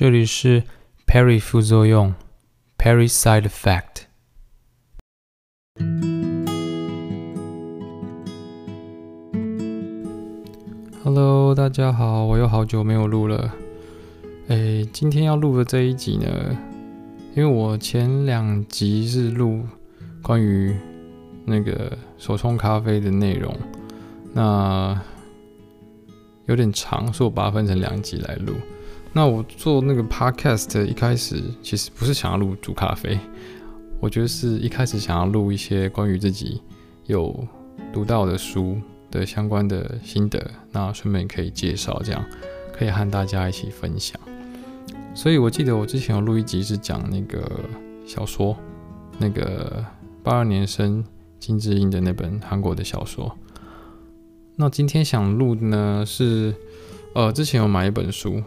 这里是 Perry 副作用，Perry Side Effect。Hello，大家好，我又好久没有录了。诶，今天要录的这一集呢，因为我前两集是录关于那个手冲咖啡的内容，那有点长，所以我把它分成两集来录。那我做那个 podcast 一开始其实不是想要录煮咖啡，我觉得是一开始想要录一些关于自己有读到的书的相关的心得，那顺便可以介绍，这样可以和大家一起分享。所以我记得我之前有录一集是讲那个小说，那个八二年生金智英的那本韩国的小说。那今天想录呢是，呃，之前有买一本书。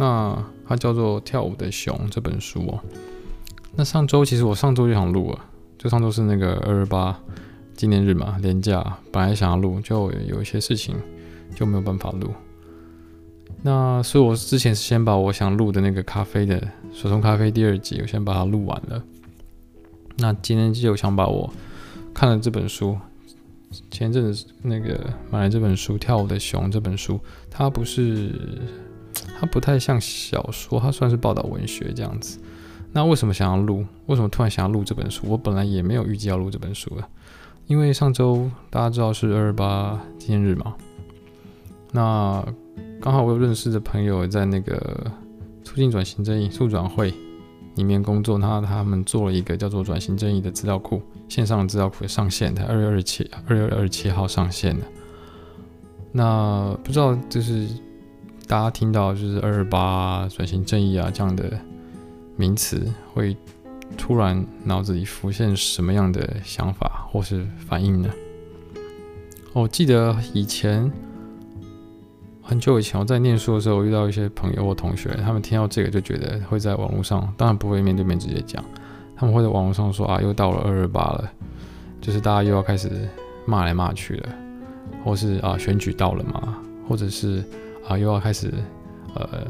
那它叫做《跳舞的熊》这本书哦。那上周其实我上周就想录了，就上周是那个二二八纪念日嘛，连假，本来想要录，就有一些事情就没有办法录。那所以我之前是先把我想录的那个咖啡的手冲咖啡第二集，我先把它录完了。那今天就想把我看了这本书，前阵子那个买了这本书《跳舞的熊》这本书，它不是。它不太像小说，它算是报道文学这样子。那为什么想要录？为什么突然想要录这本书？我本来也没有预计要录这本书的，因为上周大家知道是二二八纪念日嘛。那刚好我有认识的朋友在那个促进转型正义促转会里面工作，那他们做了一个叫做转型正义的资料库，线上的资料库上线的，二月二十七二月二十七号上线的。那不知道就是。大家听到就是二二八转型正义啊这样的名词，会突然脑子里浮现什么样的想法或是反应呢？我记得以前很久以前我在念书的时候，我遇到一些朋友或同学，他们听到这个就觉得会在网络上，当然不会面对面直接讲，他们会在网络上说啊，又到了二二八了，就是大家又要开始骂来骂去了，或是啊选举到了嘛，或者是。啊，又要开始，呃，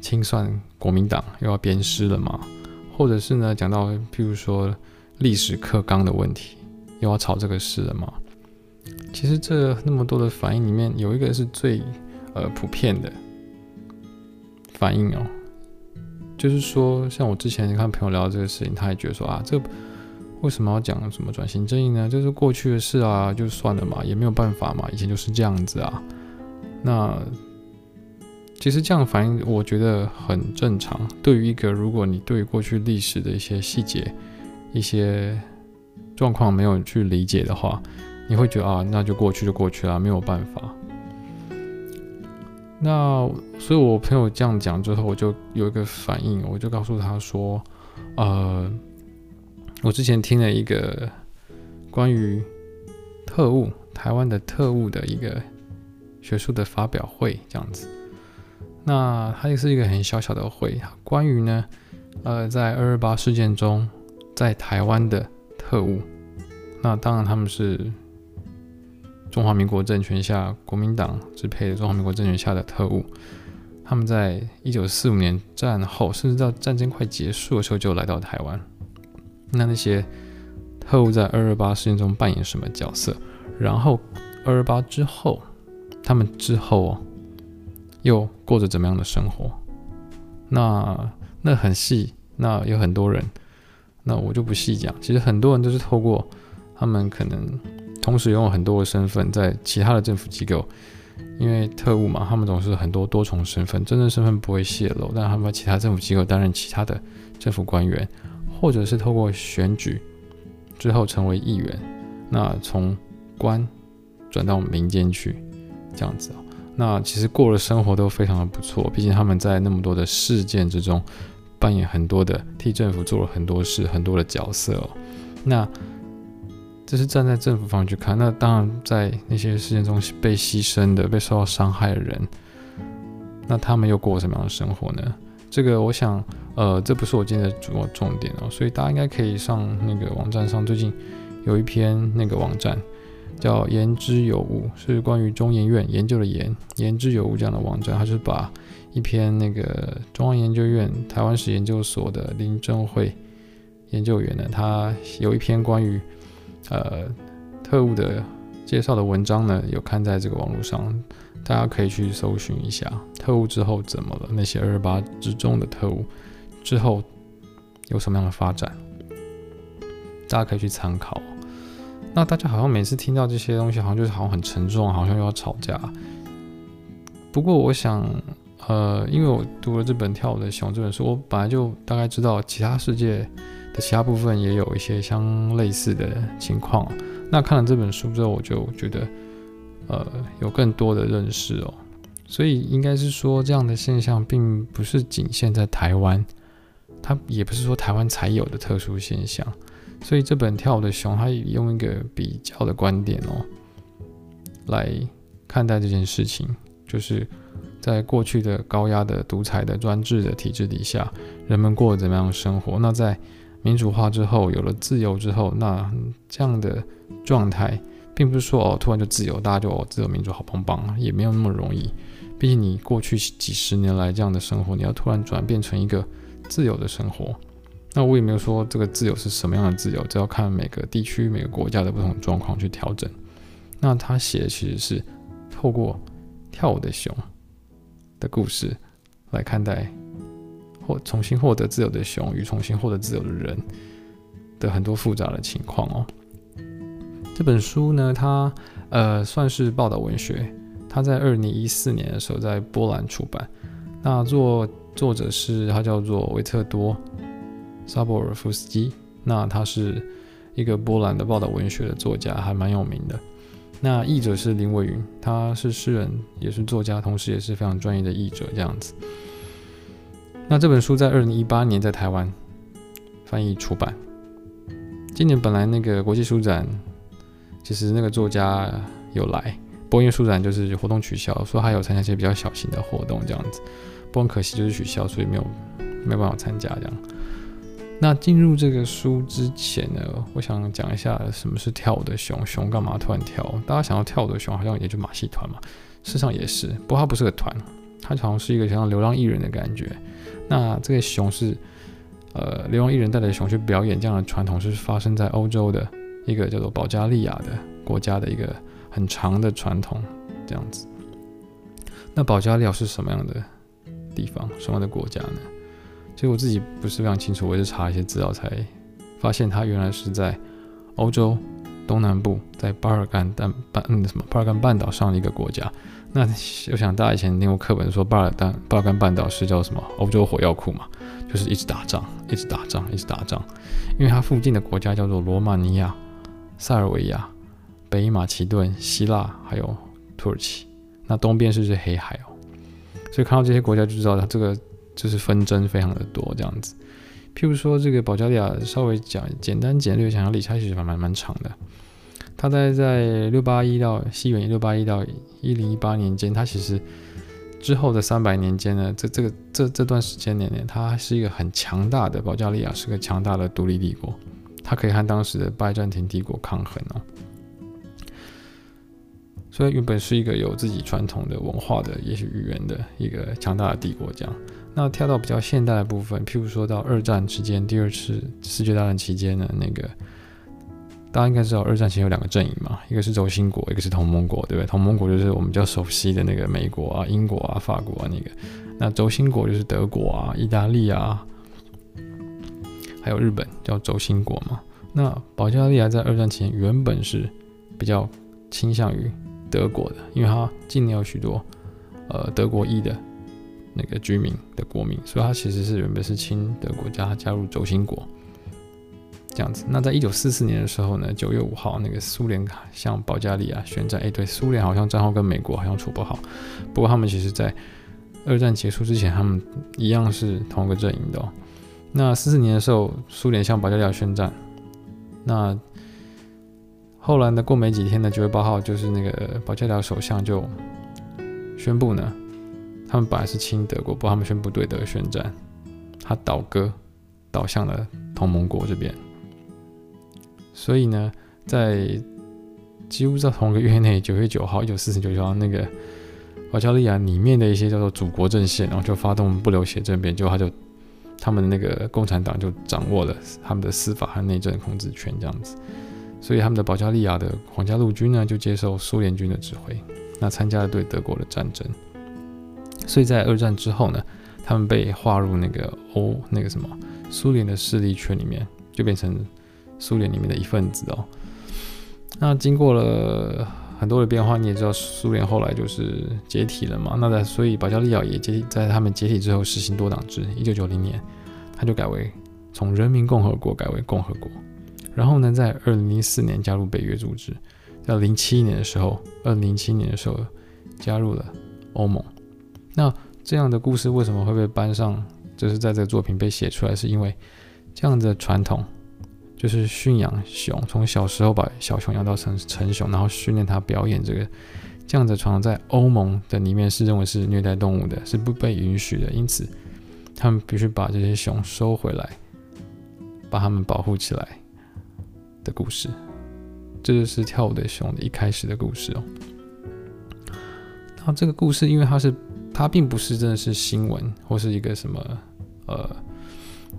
清算国民党，又要鞭尸了嘛？或者是呢，讲到譬如说历史课纲的问题，又要吵这个事了嘛？其实这那么多的反应里面，有一个是最呃普遍的反应哦，就是说，像我之前看朋友聊这个事情，他也觉得说啊，这为什么要讲什么转型正义呢？就是过去的事啊，就算了嘛，也没有办法嘛，以前就是这样子啊。那其实这样反应，我觉得很正常。对于一个如果你对过去历史的一些细节、一些状况没有去理解的话，你会觉得啊，那就过去就过去了，没有办法。那所以我朋友这样讲之后，我就有一个反应，我就告诉他说，呃，我之前听了一个关于特务，台湾的特务的一个。学术的发表会这样子，那它也是一个很小小的会，关于呢，呃，在二二八事件中，在台湾的特务，那当然他们是中华民国政权下国民党支配的中华民国政权下的特务，他们在一九四五年战后，甚至到战争快结束的时候就来到台湾，那那些特务在二二八事件中扮演什么角色？然后二二八之后。他们之后，又过着怎么样的生活？那那很细，那有很多人，那我就不细讲。其实很多人都是透过他们可能同时拥有很多的身份，在其他的政府机构，因为特务嘛，他们总是很多多重身份，真正身份不会泄露，但他们在其他政府机构担任其他的政府官员，或者是透过选举之后成为议员，那从官转到民间去。这样子哦，那其实过的生活都非常的不错，毕竟他们在那么多的事件之中扮演很多的，替政府做了很多事，很多的角色哦。那这是站在政府方去看，那当然在那些事件中被牺牲的、被受到伤害的人，那他们又过什么样的生活呢？这个我想，呃，这不是我今天的主要重点哦，所以大家应该可以上那个网站上，最近有一篇那个网站。叫言之有物，是关于中研院研究的研言之有物这样的网站，它是把一篇那个中央研究院台湾史研究所的林正惠研究员呢，他有一篇关于呃特务的介绍的文章呢，有刊在这个网络上，大家可以去搜寻一下特务之后怎么了，那些二二八之中的特务之后有什么样的发展，大家可以去参考。那大家好像每次听到这些东西，好像就是好像很沉重，好像又要吵架。不过我想，呃，因为我读了这本《跳舞的熊》这本书，我本来就大概知道其他世界的其他部分也有一些相类似的情况。那看了这本书之后，我就觉得，呃，有更多的认识哦。所以应该是说，这样的现象并不是仅限在台湾，它也不是说台湾才有的特殊现象。所以这本《跳舞的熊》，它用一个比较的观点哦，来看待这件事情，就是在过去的高压的独裁的专制的体制底下，人们过了怎么样的生活？那在民主化之后，有了自由之后，那这样的状态，并不是说哦，突然就自由，大家就哦，自由民主好棒棒，也没有那么容易。毕竟你过去几十年来这样的生活，你要突然转变成一个自由的生活。那我也没有说这个自由是什么样的自由，这要看每个地区、每个国家的不同状况去调整。那他写的其实是透过跳舞的熊的故事来看待或重新获得自由的熊与重新获得自由的人的很多复杂的情况哦。这本书呢，它呃算是报道文学，它在二零一四年的时候在波兰出版。那作作者是他叫做维特多。萨博尔夫斯基，那他是一个波兰的报道文学的作家，还蛮有名的。那译者是林伟云，他是诗人，也是作家，同时也是非常专业的译者，这样子。那这本书在二零一八年在台湾翻译出版。今年本来那个国际书展，其实那个作家有来，不过因为书展就是活动取消，说还有参加一些比较小型的活动这样子，不过很可惜就是取消，所以没有没有办法参加这样。那进入这个书之前呢，我想讲一下什么是跳舞的熊，熊干嘛突然跳？大家想要跳舞的熊，好像也就马戏团嘛，事实上也是，不过它不是个团，它好像是一个像流浪艺人的感觉。那这个熊是，呃，流浪艺人带着熊去表演，这样的传统是发生在欧洲的一个叫做保加利亚的国家的一个很长的传统，这样子。那保加利亚是什么样的地方，什么样的国家呢？其实我自己不是非常清楚，我也是查一些资料才发现，它原来是在欧洲东南部，在巴尔干半半嗯什么巴尔干半岛上的一个国家。那我想大家以前听过课本说巴尔干巴尔干半岛是叫什么？欧洲火药库嘛，就是一直打仗，一直打仗，一直打仗。因为它附近的国家叫做罗马尼亚、塞尔维亚、北马其顿、希腊还有土耳其。那东边是是黑海哦，所以看到这些国家就知道它这个。就是纷争非常的多这样子，譬如说这个保加利亚，稍微讲简单简略讲下历史，其实还蛮蛮长的。他在在六八一到西元六八一到一零一八年间，他其实之后的三百年间呢，这这个这这段时间里面，它是一个很强大的保加利亚，是个强大的独立帝国，它可以和当时的拜占庭帝国抗衡哦。所以原本是一个有自己传统的文化的，也许语言的一个强大的帝国，这样。那跳到比较现代的部分，譬如说到二战期间，第二次世界大战期间的那个，大家应该知道，二战前有两个阵营嘛，一个是轴心国，一个是同盟国，对不对？同盟国就是我们比较熟悉的那个美国啊、英国啊、法国啊那个，那轴心国就是德国啊、意大利啊，还有日本，叫轴心国嘛。那保加利亚在二战前原本是比较倾向于德国的，因为它境内有许多呃德国裔的。那个居民的国民，所以他其实是原本是亲德国家，加入轴心国这样子。那在一九四四年的时候呢，九月五号，那个苏联向保加利亚宣战。哎，对，苏联好像战后跟美国好像处不好，不过他们其实在二战结束之前，他们一样是同一个阵营的哦。那四四年的时候，苏联向保加利亚宣战。那后来呢，过没几天呢九月八号，就是那个保加利亚首相就宣布呢。他们本来是亲德国，不过他们宣布对德宣战，他倒戈，倒向了同盟国这边。所以呢，在几乎在同个月内，九月九号，一九四九年，那个保加利亚里面的一些叫做祖国阵线，然后就发动不流血政变，就他就他们的那个共产党就掌握了他们的司法和内政控制权，这样子。所以他们的保加利亚的皇家陆军呢，就接受苏联军的指挥，那参加了对德国的战争。所以在二战之后呢，他们被划入那个欧那个什么苏联的势力圈里面，就变成苏联里面的一份子哦。那经过了很多的变化，你也知道，苏联后来就是解体了嘛。那在所以保加利亚也解体，在他们解体之后实行多党制。一九九零年，他就改为从人民共和国改为共和国。然后呢，在二零零四年加入北约组织，在零七年的时候，二零零七年的时候加入了欧盟。那这样的故事为什么会被搬上？就是在这个作品被写出来，是因为这样的传统，就是驯养熊，从小时候把小熊养到成成熊，然后训练它表演这个这样的传统，在欧盟的里面是认为是虐待动物的，是不被允许的。因此，他们必须把这些熊收回来，把它们保护起来。的故事，这就是跳舞的熊的一开始的故事哦。那这个故事，因为它是它并不是真的是新闻或是一个什么呃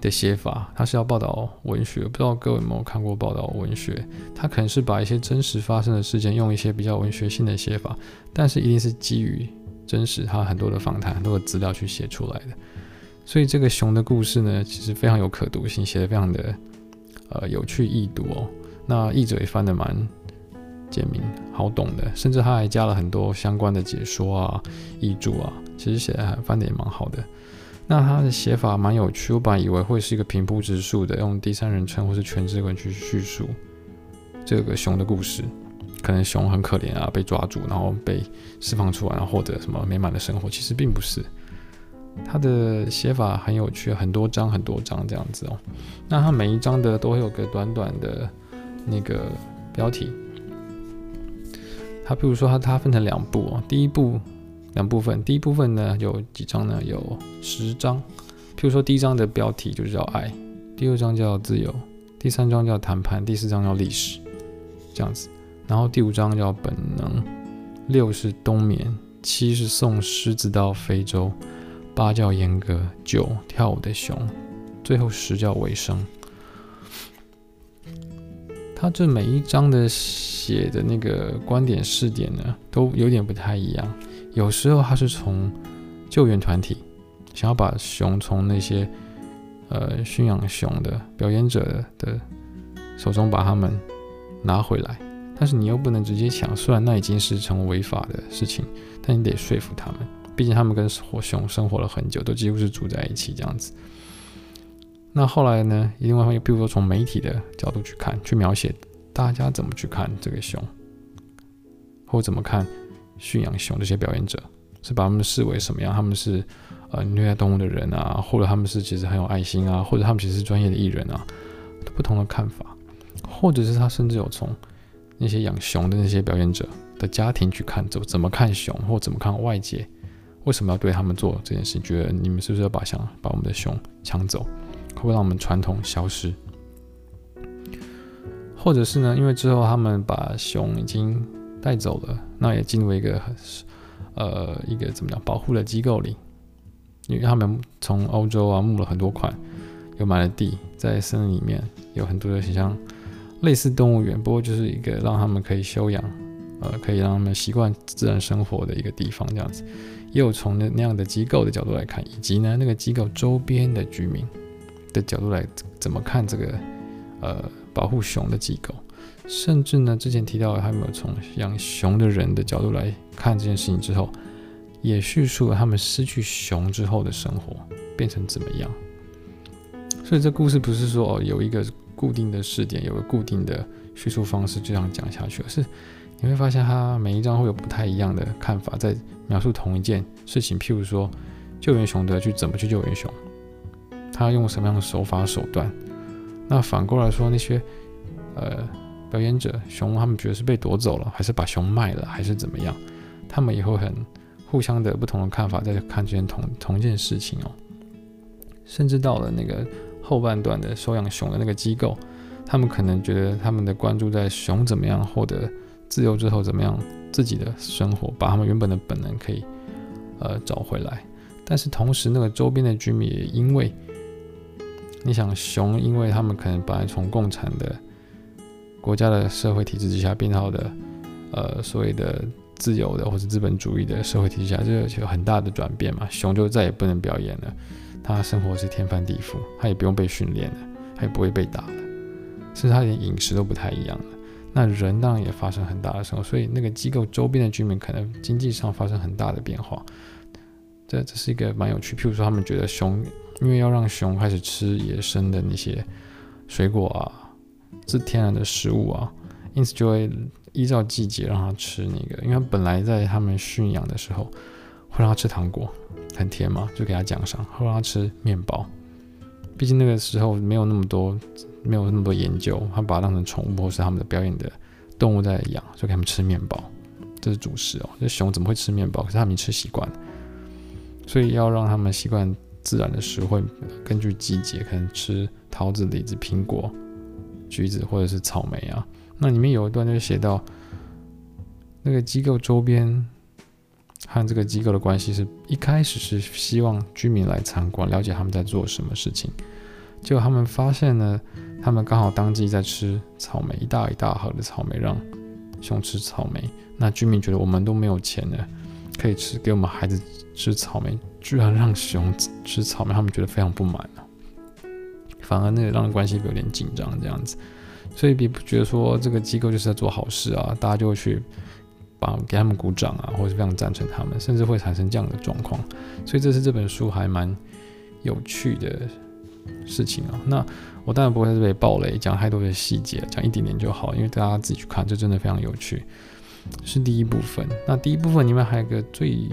的写法，它是要报道文学。不知道各位有没有看过报道文学？它可能是把一些真实发生的事件用一些比较文学性的写法，但是一定是基于真实，它很多的访谈、很多的资料去写出来的。所以这个熊的故事呢，其实非常有可读性，写的非常的。呃，有趣易读哦。那译者也翻得蛮简明、好懂的，甚至他还加了很多相关的解说啊、译注啊，其实写的还翻的也蛮好的。那他的写法蛮有趣，我本来以为会是一个平铺直述的，用第三人称或是全知文去叙述这个熊的故事，可能熊很可怜啊，被抓住，然后被释放出来，然后获得什么美满的生活，其实并不是。它的写法很有趣，很多章很多章这样子哦。那它每一章的都会有个短短的那个标题。它比如说它它分成两部哦，第一部两部分，第一部分呢有几章呢？有十章。譬如说第一章的标题就是叫爱，第二章叫自由，第三章叫谈判，第四章叫历史，这样子。然后第五章叫本能，六是冬眠，七是送狮子到非洲。八叫严格，九跳舞的熊，最后十叫尾声。他这每一章的写的那个观点视点呢，都有点不太一样。有时候他是从救援团体想要把熊从那些呃驯养熊的表演者的手中把他们拿回来，但是你又不能直接抢，虽然那已经是成违法的事情，但你得说服他们。毕竟他们跟火熊生活了很久，都几乎是住在一起这样子。那后来呢？另外一方面，比如说从媒体的角度去看，去描写大家怎么去看这个熊，或怎么看驯养熊这些表演者，是把他们视为什么样？他们是呃虐待动物的人啊，或者他们是其实很有爱心啊，或者他们其实是专业的艺人啊，不同的看法，或者是他甚至有从那些养熊的那些表演者的家庭去看，怎怎么看熊，或怎么看外界。为什么要对他们做这件事？觉得你们是不是要把想把我们的熊抢走，会不会让我们传统消失？或者是呢？因为之后他们把熊已经带走了，那也进入一个呃一个怎么讲保护的机构里，因为他们从欧洲啊募了很多款，又买了地，在森林里面有很多的像类似动物园，不过就是一个让他们可以休养，呃，可以让他们习惯自然生活的一个地方，这样子。也有从那那样的机构的角度来看，以及呢那个机构周边的居民的角度来怎么看这个呃保护熊的机构，甚至呢之前提到还没有从养熊的人的角度来看这件事情之后，也叙述了他们失去熊之后的生活变成怎么样。所以这故事不是说有一个固定的视点，有个固定的叙述方式就这样讲下去，而是。你会发现，他每一章会有不太一样的看法，在描述同一件事情。譬如说，救援熊的去怎么去救援熊，他用什么样的手法手段。那反过来说，那些呃表演者熊，他们觉得是被夺走了，还是把熊卖了，还是怎么样？他们也会很互相的不同的看法，在看这件同同一件事情哦。甚至到了那个后半段的收养熊的那个机构，他们可能觉得他们的关注在熊怎么样获得。自由之后怎么样？自己的生活，把他们原本的本能可以呃找回来。但是同时，那个周边的居民也因为，你想熊，因为他们可能本来从共产的国家的社会体制之下变好的，呃，所谓的自由的或者资本主义的社会体制下，这就有很大的转变嘛。熊就再也不能表演了，他生活是天翻地覆，他也不用被训练了，他也不会被打了，甚至他连饮食都不太一样了。那人当然也发生很大的生活，所以那个机构周边的居民可能经济上发生很大的变化。这这是一个蛮有趣，譬如说他们觉得熊，因为要让熊开始吃野生的那些水果啊，是天然的食物啊，因此就会依照季节让它吃那个，因为本来在他们驯养的时候会让它吃糖果，很甜嘛，就给它奖赏，会让它吃面包。毕竟那个时候没有那么多，没有那么多研究，他把它当成宠物或是他们的表演的动物在养，就给他们吃面包，这是主食哦。这熊怎么会吃面包？可是他们吃习惯。所以要让他们习惯自然的食物，会根据季节，可能吃桃子、李子、苹果、橘子或者是草莓啊。那里面有一段就写到，那个机构周边和这个机构的关系是一开始是希望居民来参观，了解他们在做什么事情。结果他们发现呢，他们刚好当季在吃草莓，一大一大盒的草莓让熊吃草莓。那居民觉得我们都没有钱了，可以吃给我们孩子。吃草莓，居然让熊吃草莓，他们觉得非常不满啊。反而那个让人关系有点紧张这样子，所以别不觉得说这个机构就是在做好事啊，大家就会去把给他们鼓掌啊，或者是非常赞成他们，甚至会产生这样的状况。所以这是这本书还蛮有趣的事情啊。那我当然不会在这里爆雷，讲太多的细节，讲一点点就好，因为大家自己去看，这真的非常有趣。是第一部分。那第一部分里面还有一个最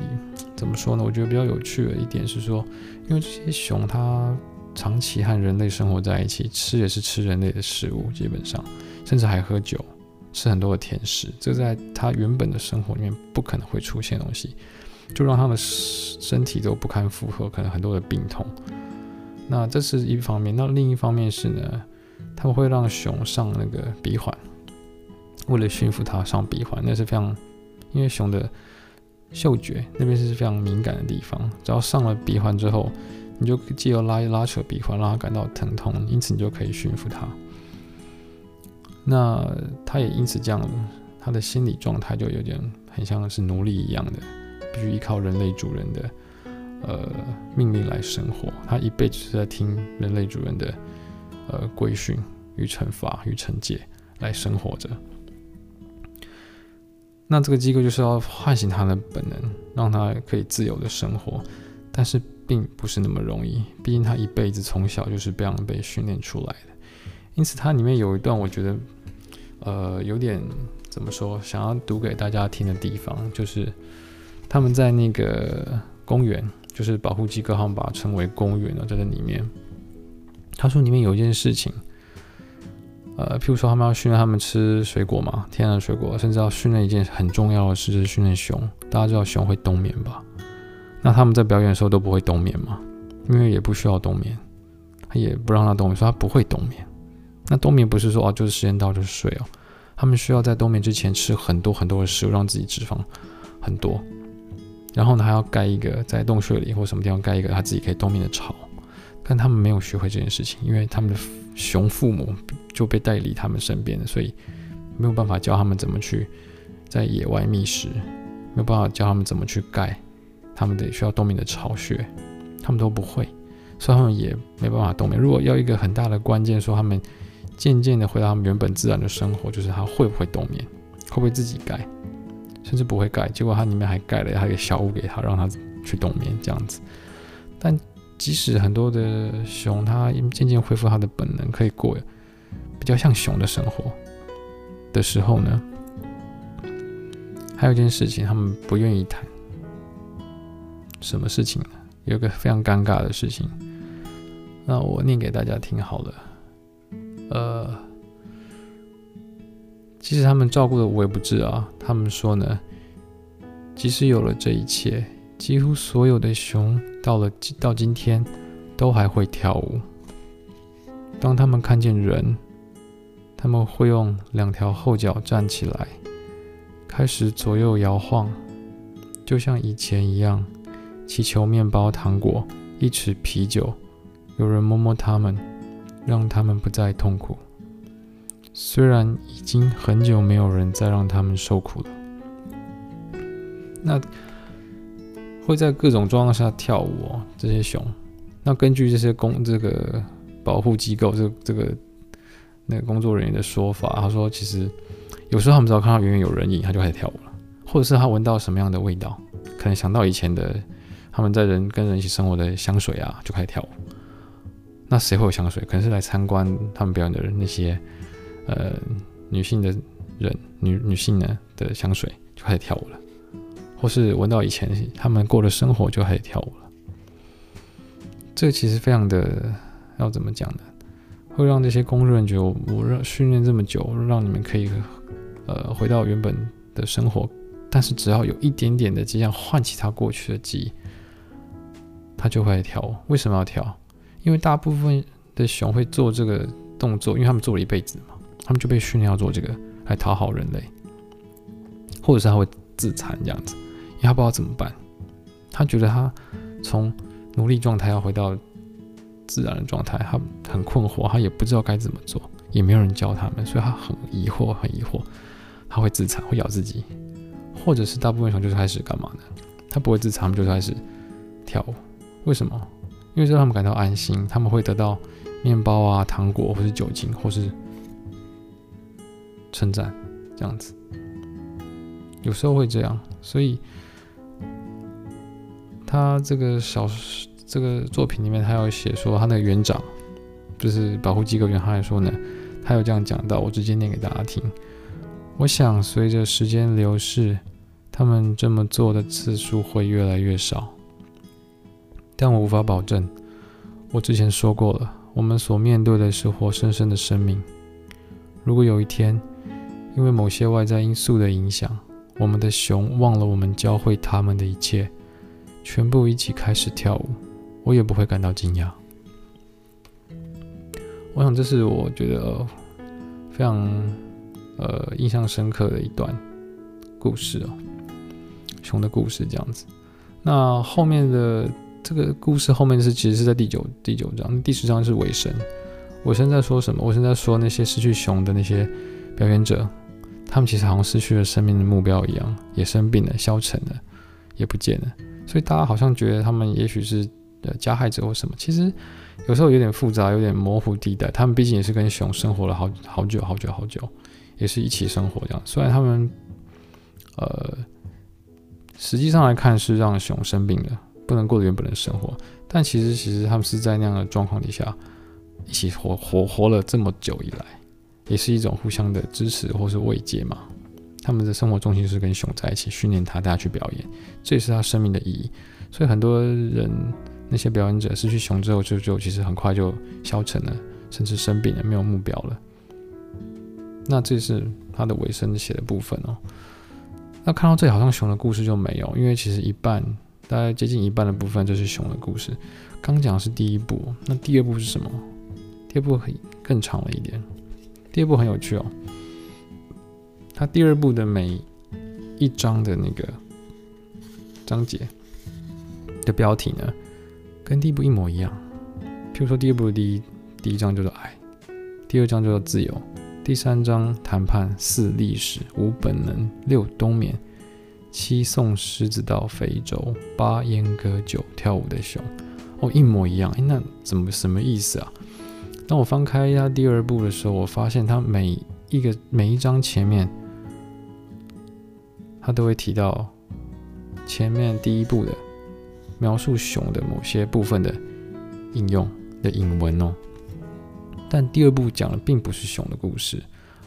怎么说呢？我觉得比较有趣的一点是说，因为这些熊它长期和人类生活在一起，吃也是吃人类的食物，基本上甚至还喝酒，吃很多的甜食，这在它原本的生活里面不可能会出现的东西，就让它们身体都不堪负荷，可能很多的病痛。那这是一方面。那另一方面是呢，他们会让熊上那个鼻环。为了驯服它上鼻环，那是非常，因为熊的嗅觉那边是非常敏感的地方，只要上了鼻环之后，你就借由拉拉扯鼻环，让它感到疼痛，因此你就可以驯服它。那它也因此这样，它的心理状态就有点很像是奴隶一样的，必须依靠人类主人的呃命令来生活，它一辈子是在听人类主人的呃规训与惩罚与惩戒来生活着。那这个机构就是要唤醒他的本能，让他可以自由的生活，但是并不是那么容易，毕竟他一辈子从小就是这样被训练出来的。因此，它里面有一段我觉得，呃，有点怎么说，想要读给大家听的地方，就是他们在那个公园，就是保护机构，他们把它称为公园了，在这里面，他说里面有一件事情。呃，譬如说他们要训练他们吃水果嘛，天然水果，甚至要训练一件很重要的事，就是训练熊。大家知道熊会冬眠吧？那他们在表演的时候都不会冬眠嘛，因为也不需要冬眠，他也不让他冬眠，说他不会冬眠。那冬眠不是说哦，就是时间到就睡哦，他们需要在冬眠之前吃很多很多的食物，让自己脂肪很多，然后呢还要盖一个在洞穴里或什么地方盖一个他自己可以冬眠的巢。但他们没有学会这件事情，因为他们的熊父母。就被带离他们身边，所以没有办法教他们怎么去在野外觅食，没有办法教他们怎么去盖他们得需要冬眠的巢穴，他们都不会，所以他们也没办法冬眠。如果要一个很大的关键，说他们渐渐的回到他们原本自然的生活，就是他会不会冬眠，会不会自己盖，甚至不会盖，结果他里面还盖了他一个小屋给他，让他去冬眠这样子。但即使很多的熊，它渐渐恢复它的本能，可以过。比较像熊的生活的时候呢，还有一件事情他们不愿意谈。什么事情呢？有个非常尴尬的事情，那我念给大家听好了。呃，其实他们照顾的无微不至啊。他们说呢，即使有了这一切，几乎所有的熊到了到今天都还会跳舞。当他们看见人。他们会用两条后脚站起来，开始左右摇晃，就像以前一样，祈求面包、糖果、一尺啤酒，有人摸摸他们，让他们不再痛苦。虽然已经很久没有人再让他们受苦了。那会在各种状况下跳舞哦，这些熊。那根据这些公这个保护机构，这、这个那个工作人员的说法，他说其实有时候他们只要看到远远有人影，他就开始跳舞了，或者是他闻到什么样的味道，可能想到以前的他们在人跟人一起生活的香水啊，就开始跳舞。那谁会有香水？可能是来参观他们表演的人，那些呃女性的人，女女性呢的香水就开始跳舞了。或是闻到以前他们过的生活就开始跳舞了，这其实非常的要怎么讲呢？会让这些工作人员觉得我让训练这么久，让你们可以呃回到原本的生活，但是只要有一点点的迹象唤起他过去的记忆，他就会来跳舞。为什么要跳？因为大部分的熊会做这个动作，因为他们做了一辈子嘛，他们就被训练要做这个来讨好人类，或者是他会自残这样子。因为他不知道怎么办，他觉得他从奴隶状态要回到自然的状态，他很困惑，他也不知道该怎么做，也没有人教他们，所以他很疑惑，很疑惑。他会自残，会咬自己，或者是大部分熊就是开始干嘛呢？他不会自残，他们就开始跳舞。为什么？因为这让他们感到安心，他们会得到面包啊、糖果，或是酒精，或是称赞，这样子。有时候会这样，所以。他这个小这个作品里面，他有写说，他那个园长就是保护机构园，他还说呢，他有这样讲到，我直接念给大家听。我想随着时间流逝，他们这么做的次数会越来越少，但我无法保证。我之前说过了，我们所面对的是活生生的生命。如果有一天，因为某些外在因素的影响，我们的熊忘了我们教会他们的一切。全部一起开始跳舞，我也不会感到惊讶。我想这是我觉得非常呃印象深刻的一段故事哦，熊的故事这样子。那后面的这个故事后面是其实是在第九第九章，第十章是尾声。尾声在说什么？尾声在说那些失去熊的那些表演者，他们其实好像失去了生命的目标一样，也生病了，消沉了，也不见了。所以大家好像觉得他们也许是呃加害者或什么，其实有时候有点复杂，有点模糊地带。他们毕竟也是跟熊生活了好好久好久好久，也是一起生活这样。虽然他们呃实际上来看是让熊生病了，不能过原本的生活，但其实其实他们是在那样的状况底下一起活活活了这么久以来，也是一种互相的支持或是慰藉嘛。他们的生活重心是跟熊在一起训练他，带他去表演，这也是他生命的意义。所以很多人那些表演者失去熊之后，就就其实很快就消沉了，甚至生病了，没有目标了。那这是他的尾声写的部分哦。那看到这里，好像熊的故事就没有，因为其实一半，大概接近一半的部分就是熊的故事。刚讲的是第一部，那第二部是什么？第二部很更长了一点。第二部很有趣哦。它第二部的每一章的那个章节的标题呢，跟第一部一模一样。譬如说，第二部的第一第一章叫做爱，第二章叫做自由，第三章谈判，四历史，五本能，六冬眠，七送狮子到非洲，八阉割，九跳舞的熊。哦，一模一样。诶，那怎么什么意思啊？当我翻开它第二部的时候，我发现它每一个每一章前面。他都会提到前面第一部的描述熊的某些部分的应用的引文哦，但第二部讲的并不是熊的故事，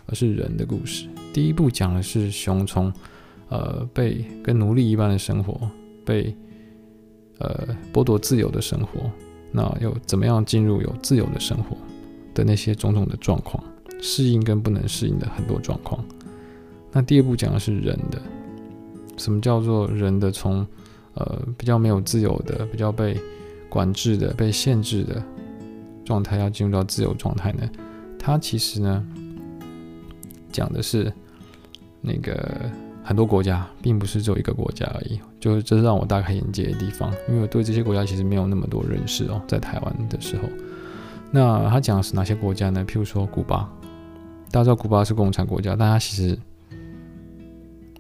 而是人的故事。第一部讲的是熊从呃被跟奴隶一般的生活，被呃剥夺自由的生活，那又怎么样进入有自由的生活的那些种种的状况，适应跟不能适应的很多状况。那第二部讲的是人的。什么叫做人的从，呃，比较没有自由的、比较被管制的、被限制的状态，要进入到自由状态呢？它其实呢，讲的是那个很多国家，并不是只有一个国家而已。就是这是让我大开眼界的地方，因为我对这些国家其实没有那么多认识哦，在台湾的时候。那他讲的是哪些国家呢？譬如说古巴，大家知道古巴是共产国家，但他其实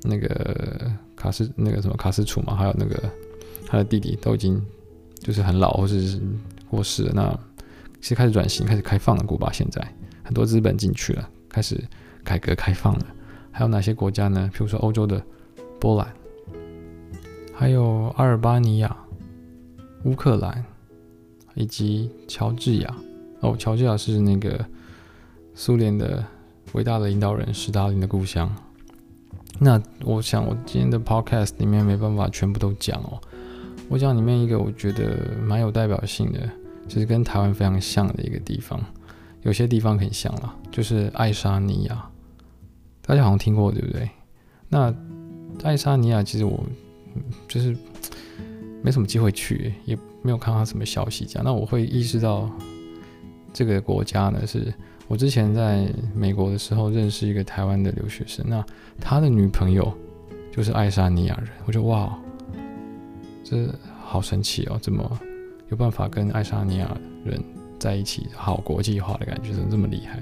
那个卡斯那个什么卡斯楚嘛，还有那个他的弟弟都已经就是很老或者是过世了。那其实开始转型，开始开放了。古巴现在很多资本进去了，开始改革开放了。还有哪些国家呢？譬如说欧洲的波兰，还有阿尔巴尼亚、乌克兰，以及乔治亚。哦，乔治亚是那个苏联的伟大的领导人史达林的故乡。那我想我今天的 podcast 里面没办法全部都讲哦。我讲里面一个我觉得蛮有代表性的，就是跟台湾非常像的一个地方，有些地方很像啦，就是爱沙尼亚。大家好像听过对不对？那爱沙尼亚其实我就是没什么机会去，也没有看到什么消息讲。那我会意识到这个国家呢，是我之前在美国的时候认识一个台湾的留学生，那他的女朋友就是爱沙尼亚人。我觉得哇，这好神奇哦！怎么有办法跟爱沙尼亚人在一起？好国际化的感觉，怎么这么厉害？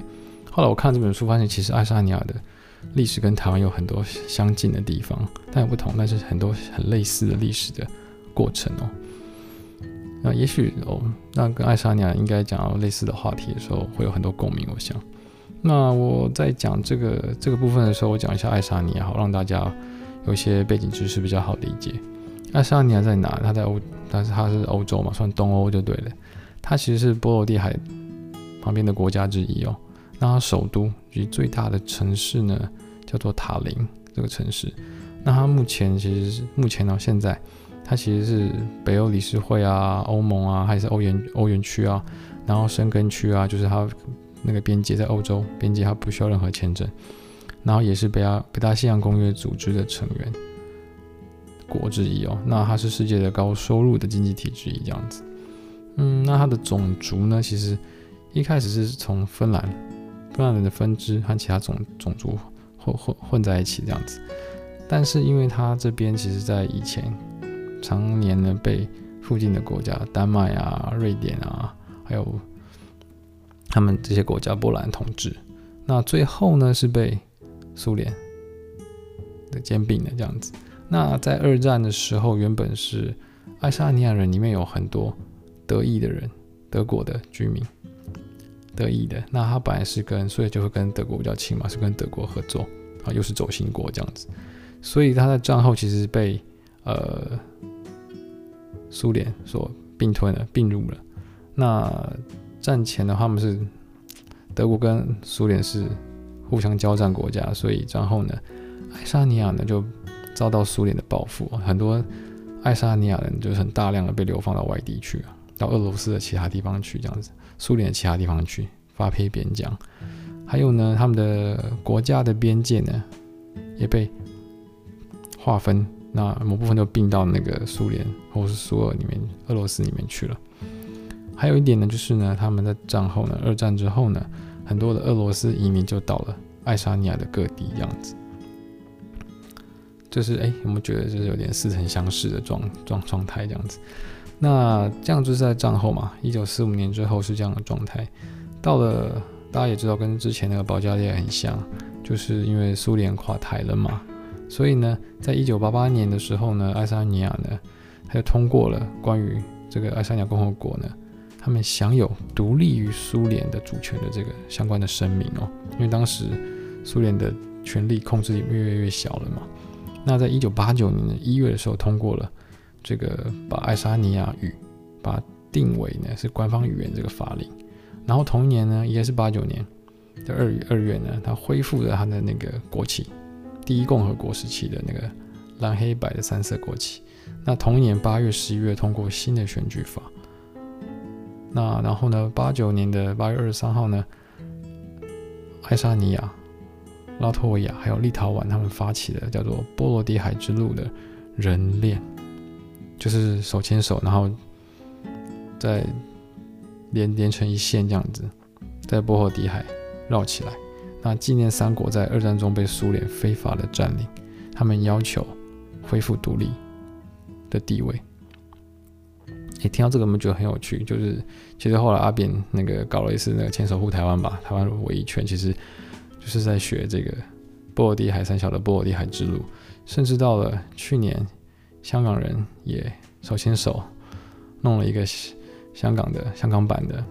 后来我看这本书，发现其实爱沙尼亚的。历史跟台湾有很多相近的地方，但有不同，但是很多很类似的历史的过程哦。那也许哦，那跟爱沙尼亚应该讲到类似的话题的时候，会有很多共鸣。我想，那我在讲这个这个部分的时候，我讲一下爱沙尼亚，好让大家有一些背景知识比较好理解。爱沙尼亚在哪？它在欧，但是它是欧洲嘛，算东欧就对了。它其实是波罗的海旁边的国家之一哦。那它首都及最大的城市呢，叫做塔林这个城市。那它目前其实是目前到现在，它其实是北欧理事会啊、欧盟啊，还是欧元欧元区啊，然后申根区啊，就是它那个边界在欧洲边界，它不需要任何签证。然后也是北亚北大西洋公约组织的成员国之一哦。那它是世界的高收入的经济体之一，这样子。嗯，那它的种族呢，其实一开始是从芬兰。芬兰人的分支和其他种种族混混混在一起这样子，但是因为他这边其实在以前常年呢被附近的国家丹麦啊、瑞典啊，还有他们这些国家波兰统治，那最后呢是被苏联的兼并的这样子。那在二战的时候，原本是爱沙尼亚人里面有很多德裔的人，德国的居民。德意的，那他本来是跟，所以就会跟德国比较亲嘛，是跟德国合作啊，又是轴心国这样子，所以他在战后其实被呃苏联所并吞了，并入了。那战前的话，他们是德国跟苏联是互相交战国家，所以战后呢，爱沙尼亚呢就遭到苏联的报复，很多爱沙尼亚人就是很大量的被流放到外地去啊，到俄罗斯的其他地方去这样子。苏联的其他地方去发配边疆，还有呢，他们的国家的边界呢也被划分，那某部分就并到那个苏联或是苏俄里面、俄罗斯里面去了。还有一点呢，就是呢，他们在战后呢，二战之后呢，很多的俄罗斯移民就到了爱沙尼亚的各地，这样子。就是哎，我们觉得就是有点似曾相识的状状状态，这样子。那这样就是在战后嘛，一九四五年之后是这样的状态。到了大家也知道，跟之前那个保加利亚很像，就是因为苏联垮台了嘛，所以呢，在一九八八年的时候呢，爱沙尼亚呢，他就通过了关于这个爱沙尼亚共和国呢，他们享有独立于苏联的主权的这个相关的声明哦。因为当时苏联的权力控制力越来越小了嘛。那在一九八九年的一月的时候通过了。这个把爱沙尼亚语把它定为呢是官方语言这个法令，然后同一年呢，也是八九年的二月二月呢，他恢复了他的那个国旗，第一共和国时期的那个蓝黑白的三色国旗。那同年八月十一月通过新的选举法。那然后呢，八九年的八月二十三号呢，爱沙尼亚、拉脱维亚还有立陶宛他们发起的叫做波罗的海之路的人链。就是手牵手，然后再连连成一线这样子，在波罗的海绕起来，那纪念三国在二战中被苏联非法的占领，他们要求恢复独立的地位。诶，听到这个我们觉得很有趣，就是其实后来阿扁那个搞了一次那个牵手护台湾吧，台湾围一圈，其实就是在学这个波罗的海三小的波罗的海之路，甚至到了去年，香港人也手牵手弄了一个香港的香港版的，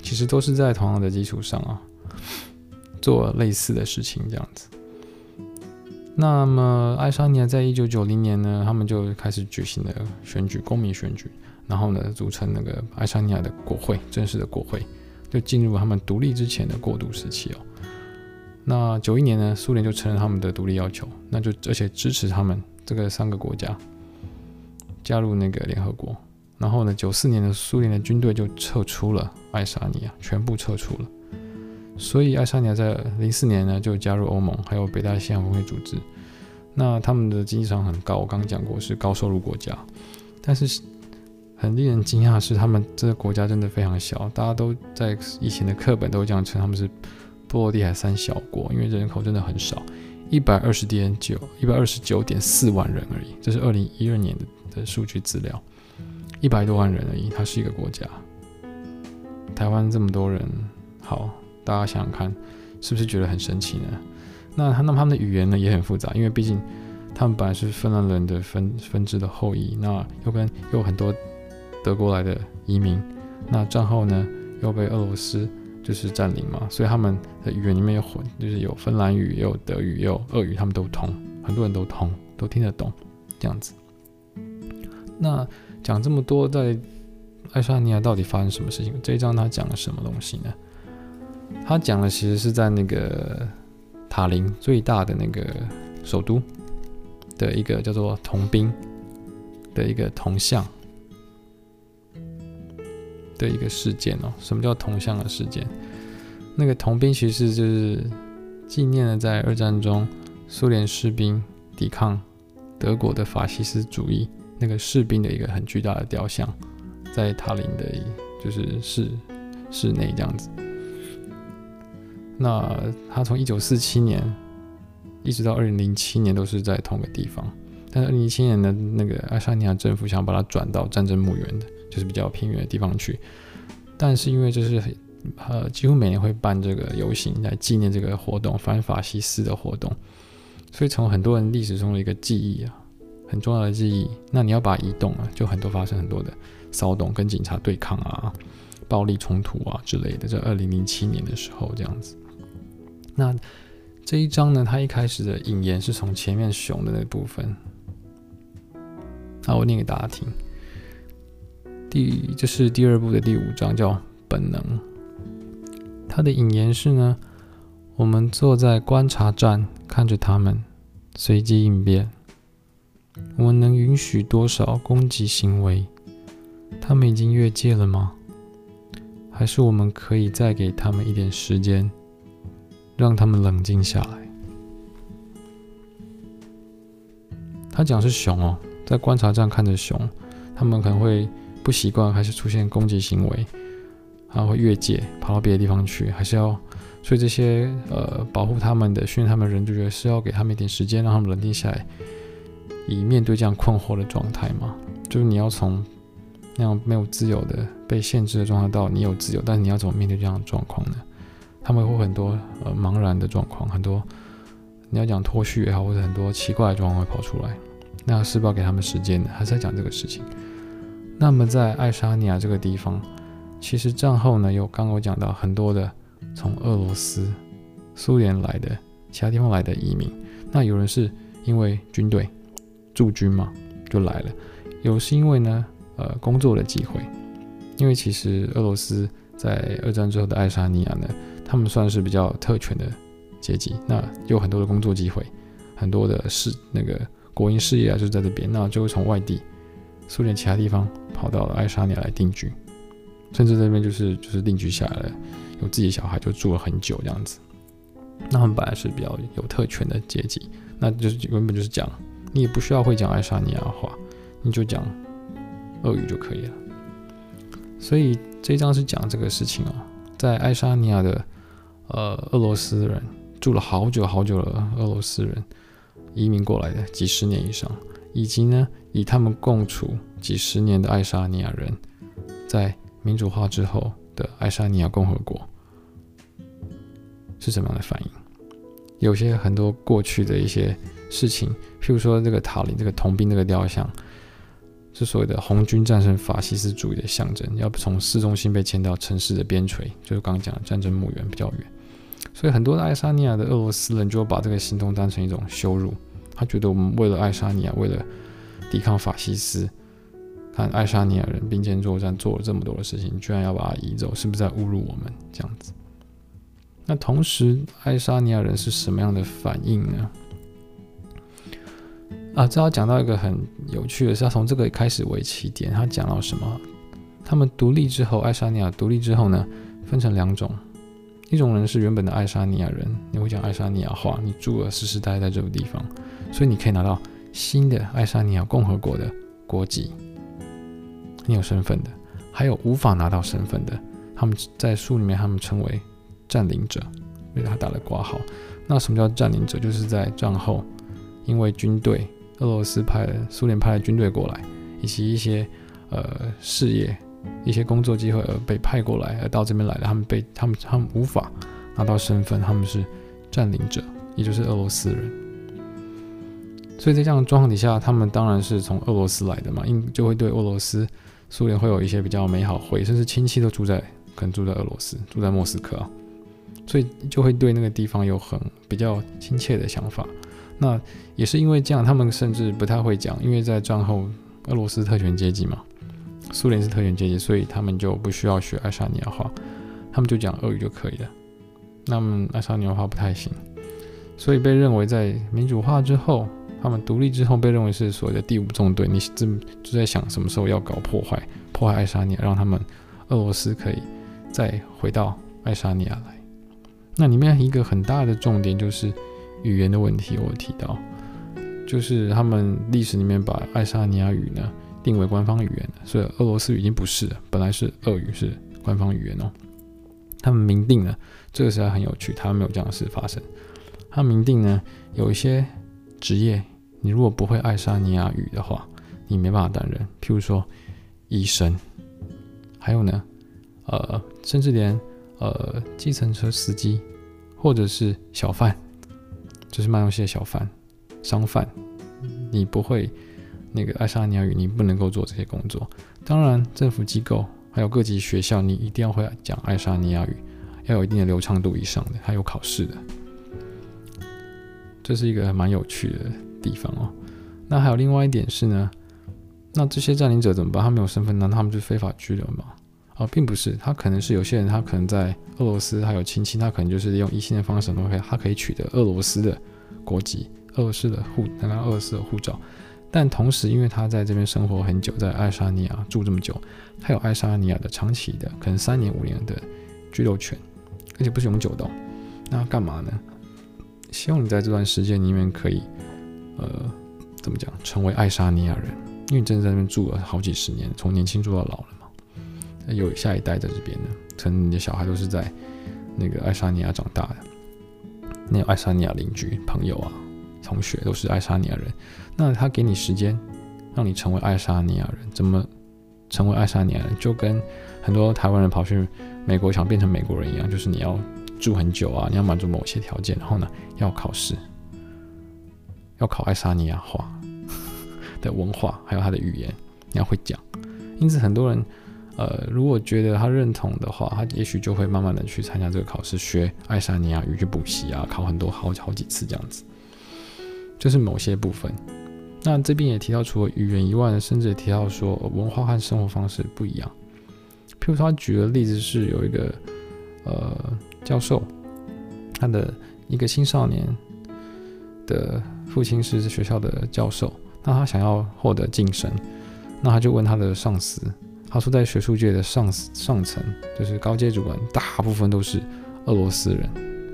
其实都是在同样的基础上啊。做类似的事情，这样子。那么，爱沙尼亚在一九九零年呢，他们就开始举行了选举，公民选举，然后呢，组成那个爱沙尼亚的国会，正式的国会，就进入他们独立之前的过渡时期哦。那九一年呢，苏联就承认他们的独立要求，那就而且支持他们这个三个国家加入那个联合国。然后呢，九四年的苏联的军队就撤出了爱沙尼亚，全部撤出了。所以爱沙尼亚在零四年呢就加入欧盟，还有北大西洋公约组织。那他们的经济上很高，我刚刚讲过是高收入国家。但是很令人惊讶的是，他们这个国家真的非常小。大家都在以前的课本都这样称他们是波罗的海三小国，因为人口真的很少，一百二十点九，一百二十九点四万人而已。这是二零一二年的的数据资料，一百多万人而已，它是一个国家。台湾这么多人，好。大家想想看，是不是觉得很神奇呢？那他那他们的语言呢也很复杂，因为毕竟他们本来是芬兰人的分分支的后裔，那又跟又有很多德国来的移民，那战后呢又被俄罗斯就是占领嘛，所以他们的语言里面有混，就是有芬兰语，也有德语，也有俄语，他们都通，很多人都通，都听得懂这样子。那讲这么多，在爱沙尼亚到底发生什么事情？这一章他讲了什么东西呢？他讲的其实是在那个塔林最大的那个首都的一个叫做铜兵的一个铜像的一个事件哦。什么叫铜像的事件？那个铜兵其实就是纪念了在二战中苏联士兵抵抗德国的法西斯主义那个士兵的一个很巨大的雕像，在塔林的就是室室内这样子。那他从一九四七年一直到二零零七年都是在同个地方，但是二零零七年的那个爱沙尼亚政府想把它转到战争墓园的，就是比较偏远的地方去。但是因为这是呃几乎每年会办这个游行来纪念这个活动，反法西斯的活动，所以从很多人历史中的一个记忆啊，很重要的记忆。那你要把它移动啊，就很多发生很多的骚动，跟警察对抗啊、暴力冲突啊之类的。在二零零七年的时候这样子。那这一章呢，它一开始的引言是从前面熊的那部分，那我念给大家听。第，这是第二部的第五章，叫本能。它的引言是呢，我们坐在观察站，看着他们随机应变。我们能允许多少攻击行为？他们已经越界了吗？还是我们可以再给他们一点时间？让他们冷静下来。他讲是熊哦，在观察站看着熊，他们可能会不习惯，还是出现攻击行为，还会越界跑到别的地方去，还是要，所以这些呃保护他们的训练他们的人就觉得是要给他们一点时间，让他们冷静下来，以面对这样困惑的状态嘛。就是你要从那样没有自由的被限制的状态到你有自由，但是你要怎么面对这样的状况呢？他们会很多呃茫然的状况，很多你要讲脱序也好，或者很多奇怪的状况会跑出来。那是不是要给他们时间呢？还是在讲这个事情？那么在爱沙尼亚这个地方，其实战后呢，有刚刚我讲到很多的从俄罗斯、苏联来的其他地方来的移民。那有人是因为军队驻军嘛，就来了；有是因为呢呃工作的机会，因为其实俄罗斯在二战之后的爱沙尼亚呢。他们算是比较特权的阶级，那有很多的工作机会，很多的事那个国营事业啊，就在这边，那就会从外地苏联其他地方跑到了爱沙尼亚来定居，甚至这边就是就是定居下来了，有自己的小孩就住了很久这样子。那他们本来是比较有特权的阶级，那就是原本就是讲你也不需要会讲爱沙尼亚话，你就讲俄语就可以了。所以这一章是讲这个事情哦，在爱沙尼亚的。呃，俄罗斯人住了好久好久了。俄罗斯人，移民过来的几十年以上，以及呢，与他们共处几十年的爱沙尼亚人，在民主化之后的爱沙尼亚共和国是什么样的反应？有些很多过去的一些事情，譬如说这个塔林这个铜兵这个雕像，是所谓的红军战胜法西斯主义的象征，要从市中心被迁到城市的边陲，就是刚刚讲的战争墓园比较远。所以很多的爱沙尼亚的俄罗斯人就把这个行动当成一种羞辱，他觉得我们为了爱沙尼亚，为了抵抗法西斯，看爱沙尼亚人并肩作战做了这么多的事情，居然要把它移走，是不是在侮辱我们这样子？那同时，爱沙尼亚人是什么样的反应呢？啊，这要讲到一个很有趣的是，要从这个开始为起点，他讲到什么？他们独立之后，爱沙尼亚独立之后呢，分成两种。一种人是原本的爱沙尼亚人，你会讲爱沙尼亚话，你住了世世代代在这个地方，所以你可以拿到新的爱沙尼亚共和国的国籍，你有身份的。还有无法拿到身份的，他们在书里面他们称为占领者，为他打了括号。那什么叫占领者？就是在战后，因为军队，俄罗斯派苏联派的军队过来，以及一些呃事业。一些工作机会而被派过来，而到这边来的，他们被他们他们无法拿到身份，他们是占领者，也就是俄罗斯人。所以在这样的状况底下，他们当然是从俄罗斯来的嘛，因就会对俄罗斯、苏联会有一些比较美好回忆，甚至亲戚都住在，可能住在俄罗斯，住在莫斯科，所以就会对那个地方有很比较亲切的想法。那也是因为这样，他们甚至不太会讲，因为在战后俄罗斯特权阶级嘛。苏联是特权阶级，所以他们就不需要学爱沙尼亚话，他们就讲俄语就可以了。那么爱沙尼亚话不太行，所以被认为在民主化之后，他们独立之后被认为是所谓的第五纵队。你这就在想什么时候要搞破坏，破坏爱沙尼亚，让他们俄罗斯可以再回到爱沙尼亚来。那里面一个很大的重点就是语言的问题，我提到，就是他们历史里面把爱沙尼亚语呢。定为官方语言，所以俄罗斯语已经不是了。本来是俄语是官方语言哦。他们明定了，这个时代很有趣，他们没有这样的事发生。他明定呢，有一些职业，你如果不会爱沙尼亚语的话，你没办法担任。譬如说医生，还有呢，呃，甚至连呃计程车司机，或者是小贩，就是卖东西的小贩、商贩，你不会。那个爱沙尼亚语，你不能够做这些工作。当然，政府机构还有各级学校，你一定要会讲爱沙尼亚语，要有一定的流畅度以上的，还有考试的。这是一个蛮有趣的地方哦。那还有另外一点是呢，那这些占领者怎么办？他没有身份，难道他们就非法居留吗？哦，并不是，他可能是有些人，他可能在俄罗斯还有亲戚，他可能就是用异性的方式，OK，他可以取得俄罗斯的国籍、俄罗斯的护，拿到俄罗斯的护照。但同时，因为他在这边生活很久，在爱沙尼亚住这么久，他有爱沙尼亚的长期的，可能三年五年的居留权，而且不是永久的。那干嘛呢？希望你在这段时间里面可以，呃，怎么讲，成为爱沙尼亚人，因为你真的在那边住了好几十年，从年轻住到老了。有下一代在这边呢，可能你的小孩都是在那个爱沙尼亚长大的，那爱沙尼亚邻居朋友啊。同学都是爱沙尼亚人，那他给你时间，让你成为爱沙尼亚人，怎么成为爱沙尼亚人？就跟很多台湾人跑去美国想变成美国人一样，就是你要住很久啊，你要满足某些条件，然后呢，要考试，要考爱沙尼亚话的文化，还有他的语言，你要会讲。因此，很多人呃，如果觉得他认同的话，他也许就会慢慢的去参加这个考试，学爱沙尼亚语，去补习啊，考很多好好几次这样子。就是某些部分，那这边也提到，除了语言以外，甚至也提到说文化和生活方式不一样。譬如说，他举的例子是有一个呃教授，他的一个青少年的父亲是学校的教授，那他想要获得晋升，那他就问他的上司，他说在学术界的上上层，就是高阶主管，大部分都是俄罗斯人，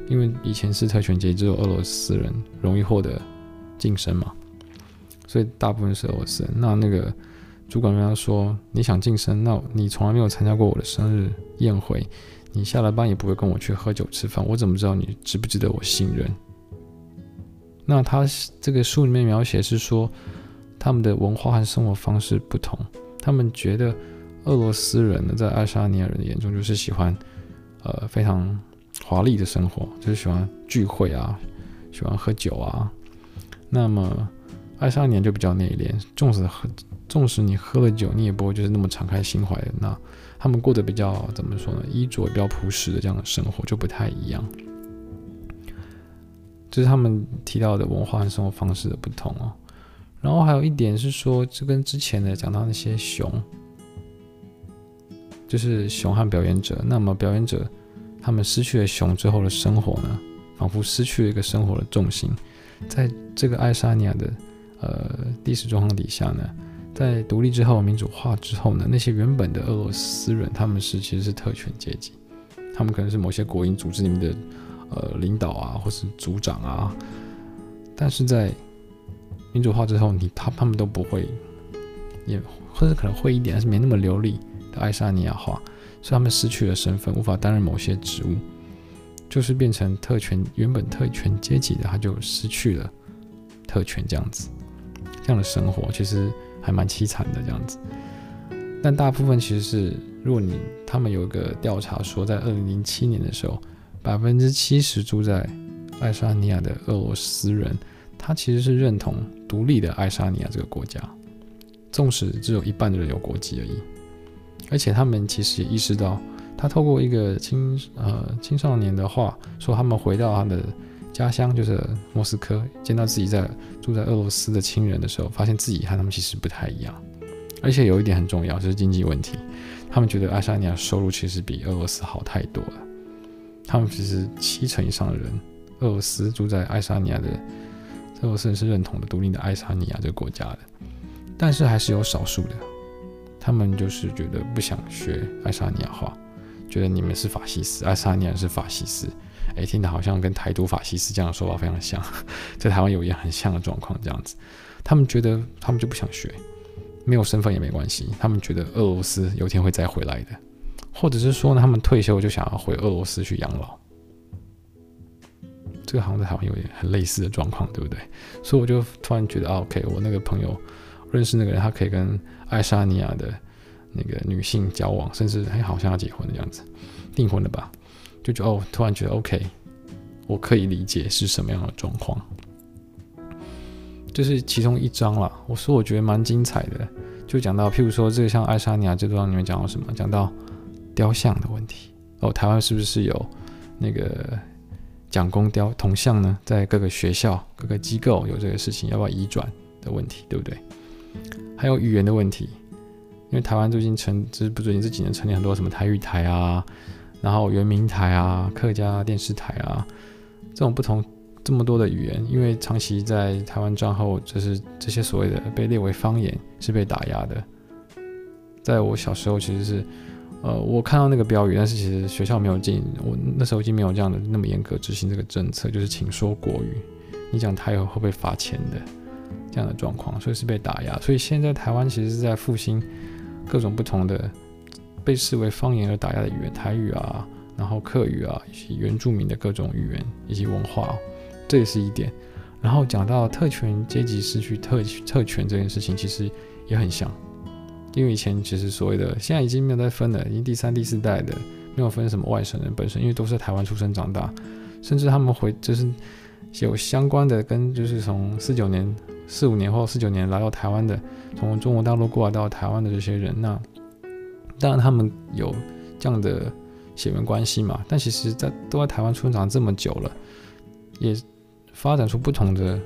因为以前是特权阶级，只有俄罗斯人容易获得。晋升嘛，所以大部分是俄罗斯人。那那个主管跟他说：“你想晋升，那你从来没有参加过我的生日宴会，你下了班也不会跟我去喝酒吃饭，我怎么知道你值不值得我信任？”那他这个书里面描写是说，他们的文化和生活方式不同。他们觉得俄罗斯人呢，在爱沙尼亚人的眼中就是喜欢，呃，非常华丽的生活，就是喜欢聚会啊，喜欢喝酒啊。那么爱沙尼亚就比较内敛，纵使喝，纵使你喝了酒，你也不会就是那么敞开心怀的。那他们过得比较怎么说呢？衣着比较朴实的这样的生活就不太一样。这、是他们提到的文化和生活方式的不同哦。然后还有一点是说，这跟之前的讲到那些熊，就是熊和表演者。那么表演者他们失去了熊之后的生活呢，仿佛失去了一个生活的重心。在这个爱沙尼亚的呃历史状况底下呢，在独立之后、民主化之后呢，那些原本的俄罗斯人他们是其实是特权阶级，他们可能是某些国营组织里面的呃领导啊，或是组长啊，但是在民主化之后，你他他们都不会，也或者可能会一点，但是没那么流利的爱沙尼亚话，所以他们失去了身份，无法担任某些职务，就是变成特权，原本特权阶级的他就失去了特权，这样子，这样的生活其实还蛮凄惨的这样子。但大部分其实是，如果你他们有一个调查说，在二零零七年的时候，百分之七十住在爱沙尼亚的俄罗斯人。他其实是认同独立的爱沙尼亚这个国家，纵使只有一半的人有国籍而已。而且他们其实也意识到，他透过一个青呃青少年的话说，他们回到他的家乡，就是莫斯科，见到自己在住在俄罗斯的亲人的时候，发现自己和他们其实不太一样。而且有一点很重要，就是经济问题。他们觉得爱沙尼亚收入其实比俄罗斯好太多了。他们其实七成以上的人，俄罗斯住在爱沙尼亚的。俄罗斯人是认同的独立的爱沙尼亚这个国家的，但是还是有少数的，他们就是觉得不想学爱沙尼亚话，觉得你们是法西斯，爱沙尼亚是法西斯，哎，听得好像跟台独法西斯这样的说法非常像，在台湾有一样很像的状况这样子，他们觉得他们就不想学，没有身份也没关系，他们觉得俄罗斯有一天会再回来的，或者是说呢，他们退休就想要回俄罗斯去养老。这个好像在台湾有点很类似的状况，对不对？所以我就突然觉得，，OK，我那个朋友认识那个人，他可以跟爱沙尼亚的那个女性交往，甚至还好像要结婚的样子，订婚了吧？就觉得哦，突然觉得 OK，我可以理解是什么样的状况。这是其中一章啦。我说我觉得蛮精彩的，就讲到譬如说这个像爱沙尼亚这段里面讲到什么？讲到雕像的问题。哦，台湾是不是有那个？蒋公雕铜像呢，在各个学校、各个机构有这个事情，要不要移转的问题，对不对？还有语言的问题，因为台湾最近成，这不最近这几年成立很多什么台语台啊，然后原民台啊、客家电视台啊，这种不同这么多的语言，因为长期在台湾战后，就是这些所谓的被列为方言是被打压的。在我小时候，其实是。呃，我看到那个标语，但是其实学校没有进，我那时候已经没有这样的那么严格执行这个政策，就是请说国语，你讲台语会不会罚钱的这样的状况，所以是被打压。所以现在台湾其实是在复兴各种不同的被视为方言而打压的语言，台语啊，然后客语啊，以及原住民的各种语言以及文化，这也是一点。然后讲到特权阶级失去特特权这件事情，其实也很像。因为以前其实所谓的，现在已经没有再分了，已经第三、第四代的没有分什么外省人、本身，因为都是台湾出生长大，甚至他们回就是有相关的，跟就是从四九年、四五年后四九年来到台湾的，从中国大陆过来到台湾的这些人，那当然他们有这样的血缘关系嘛，但其实在都在台湾出生长这么久了，也发展出不同的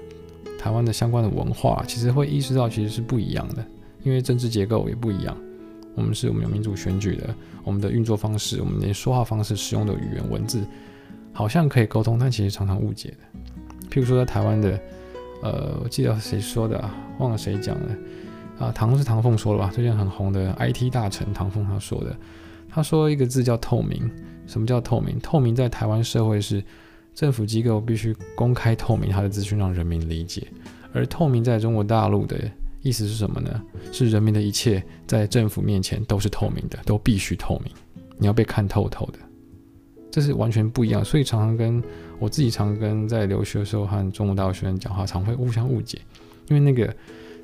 台湾的相关的文化，其实会意识到其实是不一样的。因为政治结构也不一样，我们是我们有民主选举的，我们的运作方式，我们连说话方式，使用的语言文字，好像可以沟通，但其实常常误解的。譬如说在台湾的，呃，我记得谁说的啊？忘了谁讲的啊？唐是唐凤说的吧？最近很红的 IT 大臣唐凤他说的，他说一个字叫透明。什么叫透明？透明在台湾社会是政府机构必须公开透明他的资讯，让人民理解，而透明在中国大陆的。意思是什么呢？是人民的一切在政府面前都是透明的，都必须透明。你要被看透透的，这是完全不一样。所以常常跟我自己常跟在留学的时候和中国大陆学生讲话，常会互相误解，因为那个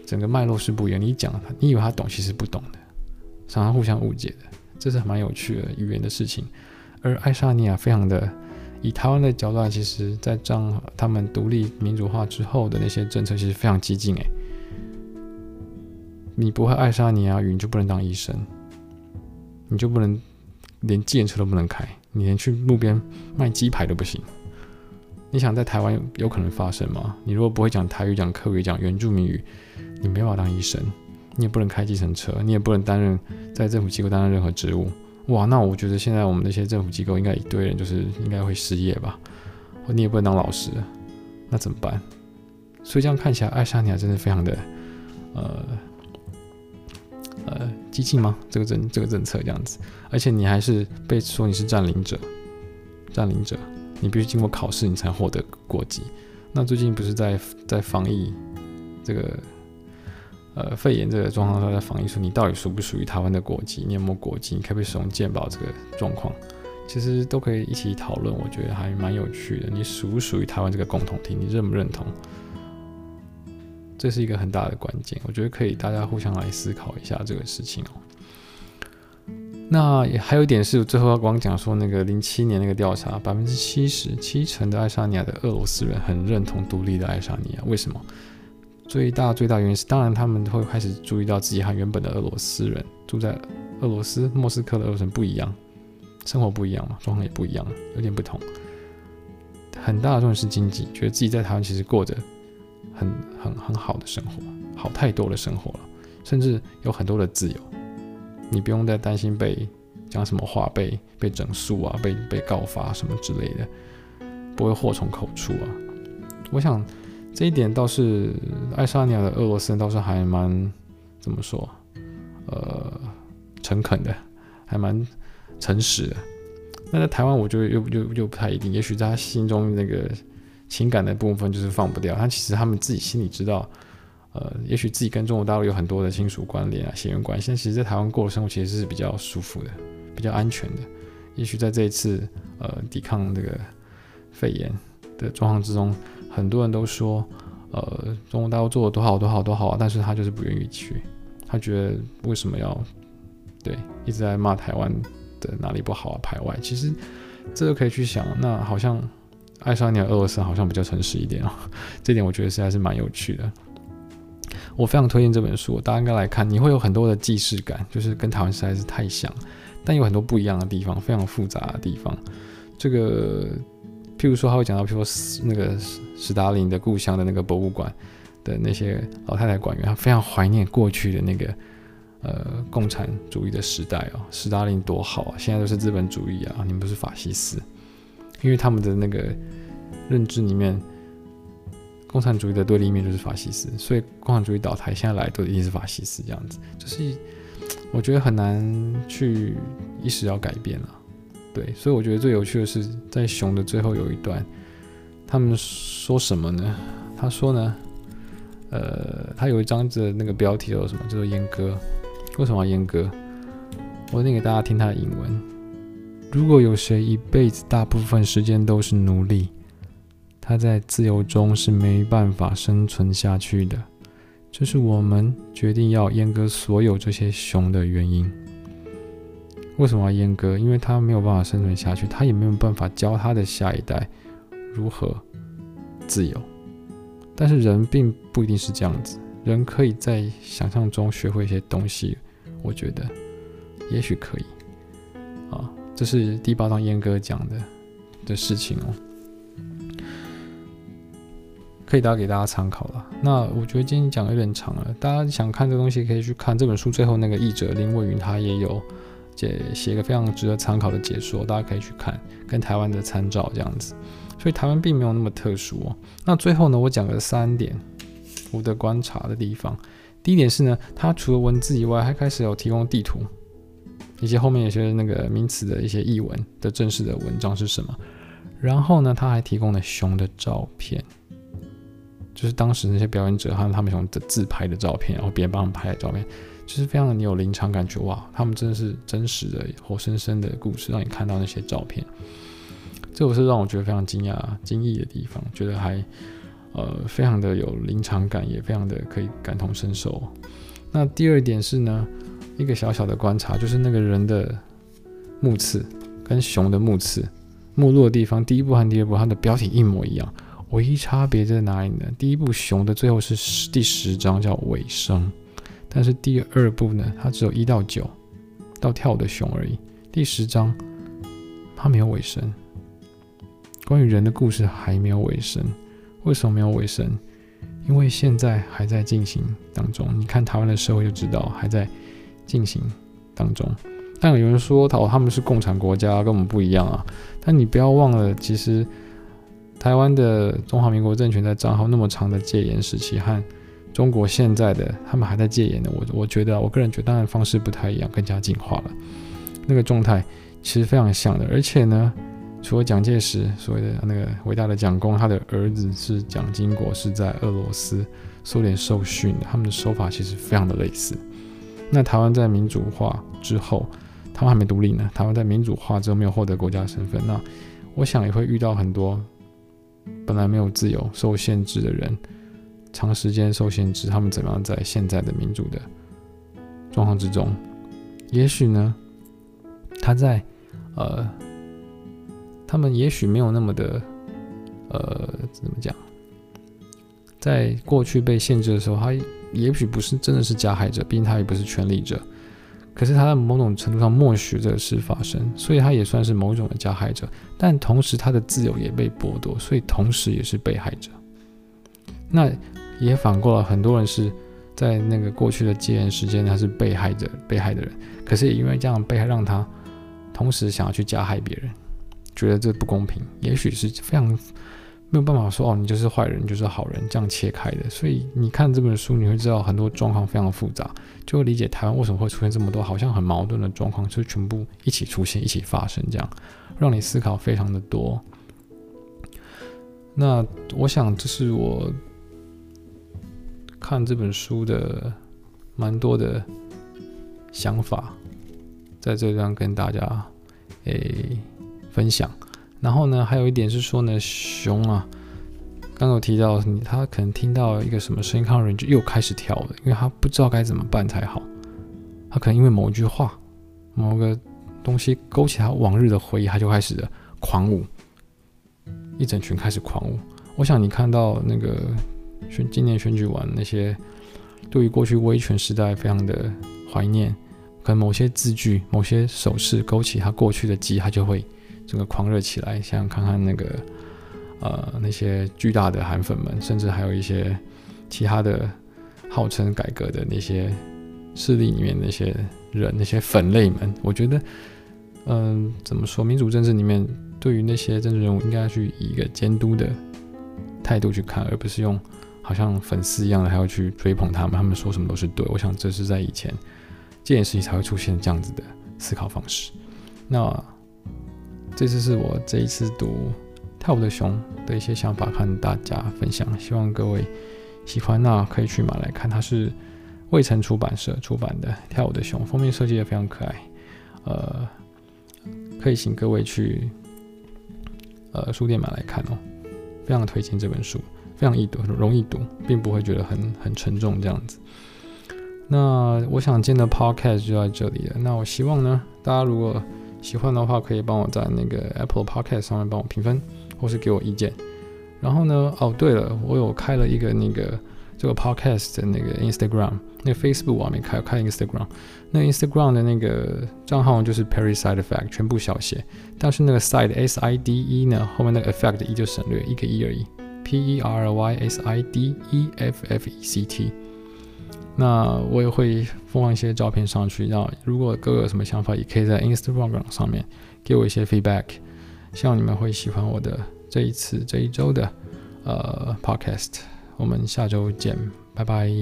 整个脉络是不一样。你讲你以为他懂，其实不懂的，常常互相误解的，这是蛮有趣的语言的事情。而爱沙尼亚非常的以台湾的角度来，其实在这他们独立民主化之后的那些政策，其实非常激进诶。你不会爱沙尼亚语，你就不能当医生，你就不能连计程车都不能开，你连去路边卖鸡排都不行。你想在台湾有，可能发生吗？你如果不会讲台语、讲客语、讲原住民语，你没办法当医生，你也不能开计程车，你也不能担任在政府机构担任任何职务。哇，那我觉得现在我们那些政府机构应该一堆人就是应该会失业吧？你也不能当老师，那怎么办？所以这样看起来，爱沙尼亚真的非常的呃。呃，激进吗？这个政这个政策这样子，而且你还是被说你是占领者，占领者，你必须经过考试，你才获得国籍。那最近不是在在防疫这个呃肺炎这个状况下，在防疫说你到底属不属于台湾的国籍？你有没有国籍？你可不可以使用健保？这个状况其实都可以一起讨论，我觉得还蛮有趣的。你属不属于台湾这个共同体？你认不认同？这是一个很大的关键，我觉得可以大家互相来思考一下这个事情哦。那也还有一点是，最后要光讲说那个零七年那个调查，百分之七十七成的爱沙尼亚的俄罗斯人很认同独立的爱沙尼亚。为什么？最大最大原因是，当然他们会开始注意到自己和原本的俄罗斯人住在俄罗斯莫斯科的俄罗斯人不一样，生活不一样嘛，状况也不一样，有点不同。很大的重点是经济，觉得自己在台湾其实过着。很很很好的生活，好太多的生活了，甚至有很多的自由，你不用再担心被讲什么话被被整肃啊，被被告发什么之类的，不会祸从口出啊。我想这一点倒是爱沙尼亚的俄罗斯人倒是还蛮怎么说，呃，诚恳的，还蛮诚实的。那在台湾，我就又又又不太一定，也许在他心中那个。情感的部分就是放不掉，他其实他们自己心里知道，呃，也许自己跟中国大陆有很多的亲属关联啊、血缘关系，但其实，在台湾过的生活其实是比较舒服的、比较安全的。也许在这一次呃抵抗这个肺炎的状况之中，很多人都说，呃，中国大陆做的多好、多好、多好啊，但是他就是不愿意去，他觉得为什么要对一直在骂台湾的哪里不好啊、排外？其实这个可以去想，那好像。爱沙尼亚俄罗斯好像比较诚实一点啊，这点我觉得实在是蛮有趣的。我非常推荐这本书，大家应该来看。你会有很多的既视感，就是跟台湾实在是太像，但有很多不一样的地方，非常复杂的地方。这个，譬如说，他会讲到，譬如说那个史达林的故乡的那个博物馆的那些老太太馆员，他非常怀念过去的那个呃共产主义的时代哦，史达林多好啊，现在都是资本主义啊，你们不是法西斯。因为他们的那个认知里面，共产主义的对立面就是法西斯，所以共产主义倒台，现在来都一定是法西斯这样子，就是我觉得很难去一时要改变了。对，所以我觉得最有趣的是在熊的最后有一段，他们说什么呢？他说呢，呃，他有一张的那个标题叫什么？叫做阉割。为什么要阉割？我念给大家听他的英文。如果有谁一辈子大部分时间都是奴隶，他在自由中是没办法生存下去的。这是我们决定要阉割所有这些熊的原因。为什么要阉割？因为他没有办法生存下去，他也没有办法教他的下一代如何自由。但是人并不一定是这样子，人可以在想象中学会一些东西。我觉得，也许可以。这是第八章阉割讲的的事情哦，可以大家给大家参考了。那我觉得今天讲有点长了，大家想看这东西可以去看这本书。最后那个译者林蔚云他也有解写一个非常值得参考的解说，大家可以去看，跟台湾的参照这样子。所以台湾并没有那么特殊哦。那最后呢，我讲了三点我的观察的地方。第一点是呢，它除了文字以外，还开始有提供地图。以及后面有些那个名词的一些译文的正式的文章是什么？然后呢，他还提供了熊的照片，就是当时那些表演者和他们熊的自拍的照片，然后别人帮他们拍的照片，就是非常的你有临场感觉哇，他们真的是真实的活生生的故事，让你看到那些照片。这我是让我觉得非常惊讶、惊异的地方，觉得还呃非常的有临场感，也非常的可以感同身受。那第二点是呢，一个小小的观察，就是那个人的目刺跟熊的目刺，目录的地方，第一部和第二部它的标题一模一样，唯一差别在哪里呢？第一部熊的最后是十第十章叫尾声，但是第二部呢，它只有一到九到跳的熊而已，第十章它没有尾声。关于人的故事还没有尾声，为什么没有尾声？因为现在还在进行当中。你看台湾的社会就知道还在进行当中。但有人说，哦，他们是共产国家，跟我们不一样啊。但你不要忘了，其实台湾的中华民国政权在战后那么长的戒严时期，和中国现在的他们还在戒严的，我我觉得，我个人觉得，当然方式不太一样，更加进化了。那个状态其实非常像的，而且呢。除了蒋介石所谓的那个伟大的蒋公，他的儿子是蒋经国，是在俄罗斯、苏联受训的，他们的手法其实非常的类似。那台湾在民主化之后，他们还没独立呢。台湾在民主化之后没有获得国家身份，那我想也会遇到很多本来没有自由、受限制的人，长时间受限制，他们怎么样在现在的民主的状况之中？也许呢，他在呃。他们也许没有那么的，呃，怎么讲？在过去被限制的时候，他也许不是真的是加害者，毕竟他也不是权力者。可是他在某种程度上默许这个事发生，所以他也算是某种的加害者。但同时，他的自由也被剥夺，所以同时也是被害者。那也反过来，很多人是在那个过去的戒严时间，他是被害者、被害的人。可是也因为这样被害，让他同时想要去加害别人。觉得这不公平，也许是非常没有办法说哦，你就是坏人，就是好人，这样切开的。所以你看这本书，你会知道很多状况非常复杂，就会理解台湾为什么会出现这么多好像很矛盾的状况，就全部一起出现，一起发生，这样让你思考非常的多。那我想这是我看这本书的蛮多的想法，在这段跟大家诶。分享，然后呢，还有一点是说呢，熊啊，刚刚有提到，他可能听到一个什么声音，看到人就又开始跳了，因为他不知道该怎么办才好。他可能因为某一句话、某个东西勾起他往日的回忆，他就开始狂舞，一整群开始狂舞。我想你看到那个选今年选举完那些对于过去威权时代非常的怀念，可能某些字句、某些手势勾起他过去的记忆，他就会。整个狂热起来，想看看那个，呃，那些巨大的韩粉们，甚至还有一些其他的号称改革的那些势力里面那些人，那些粉类们，我觉得，嗯、怎么说？民主政治里面，对于那些政治人物，应该去以一个监督的态度去看，而不是用好像粉丝一样的还要去追捧他们，他们说什么都是对。我想这是在以前这件事情才会出现这样子的思考方式。那。这次是我这一次读《跳舞的熊》的一些想法，和大家分享。希望各位喜欢，那可以去买来看。它是未城出版社出版的《跳舞的熊》，封面设计也非常可爱。呃，可以请各位去呃书店买来看哦。非常推荐这本书，非常易读，容易读，并不会觉得很很沉重这样子。那我想今天的 Podcast 就在这里了。那我希望呢，大家如果喜欢的话，可以帮我在那个 Apple Podcast 上面帮我评分，或是给我意见。然后呢，哦对了，我有开了一个那个这个 Podcast 的那个 Instagram，那个 Facebook 我还没开，开 Instagram。那 Instagram 的那个账号就是 Perry Side Effect，全部小写。但是那个 Side S I D E 呢，后面那个 Effect 的 E 就省略，一个 E 而已。P E R Y S I D E F F E C T。那我也会放一些照片上去，然后如果各位有什么想法，也可以在 Instagram 上面给我一些 feedback。希望你们会喜欢我的这一次、这一周的呃 podcast。我们下周见，拜拜。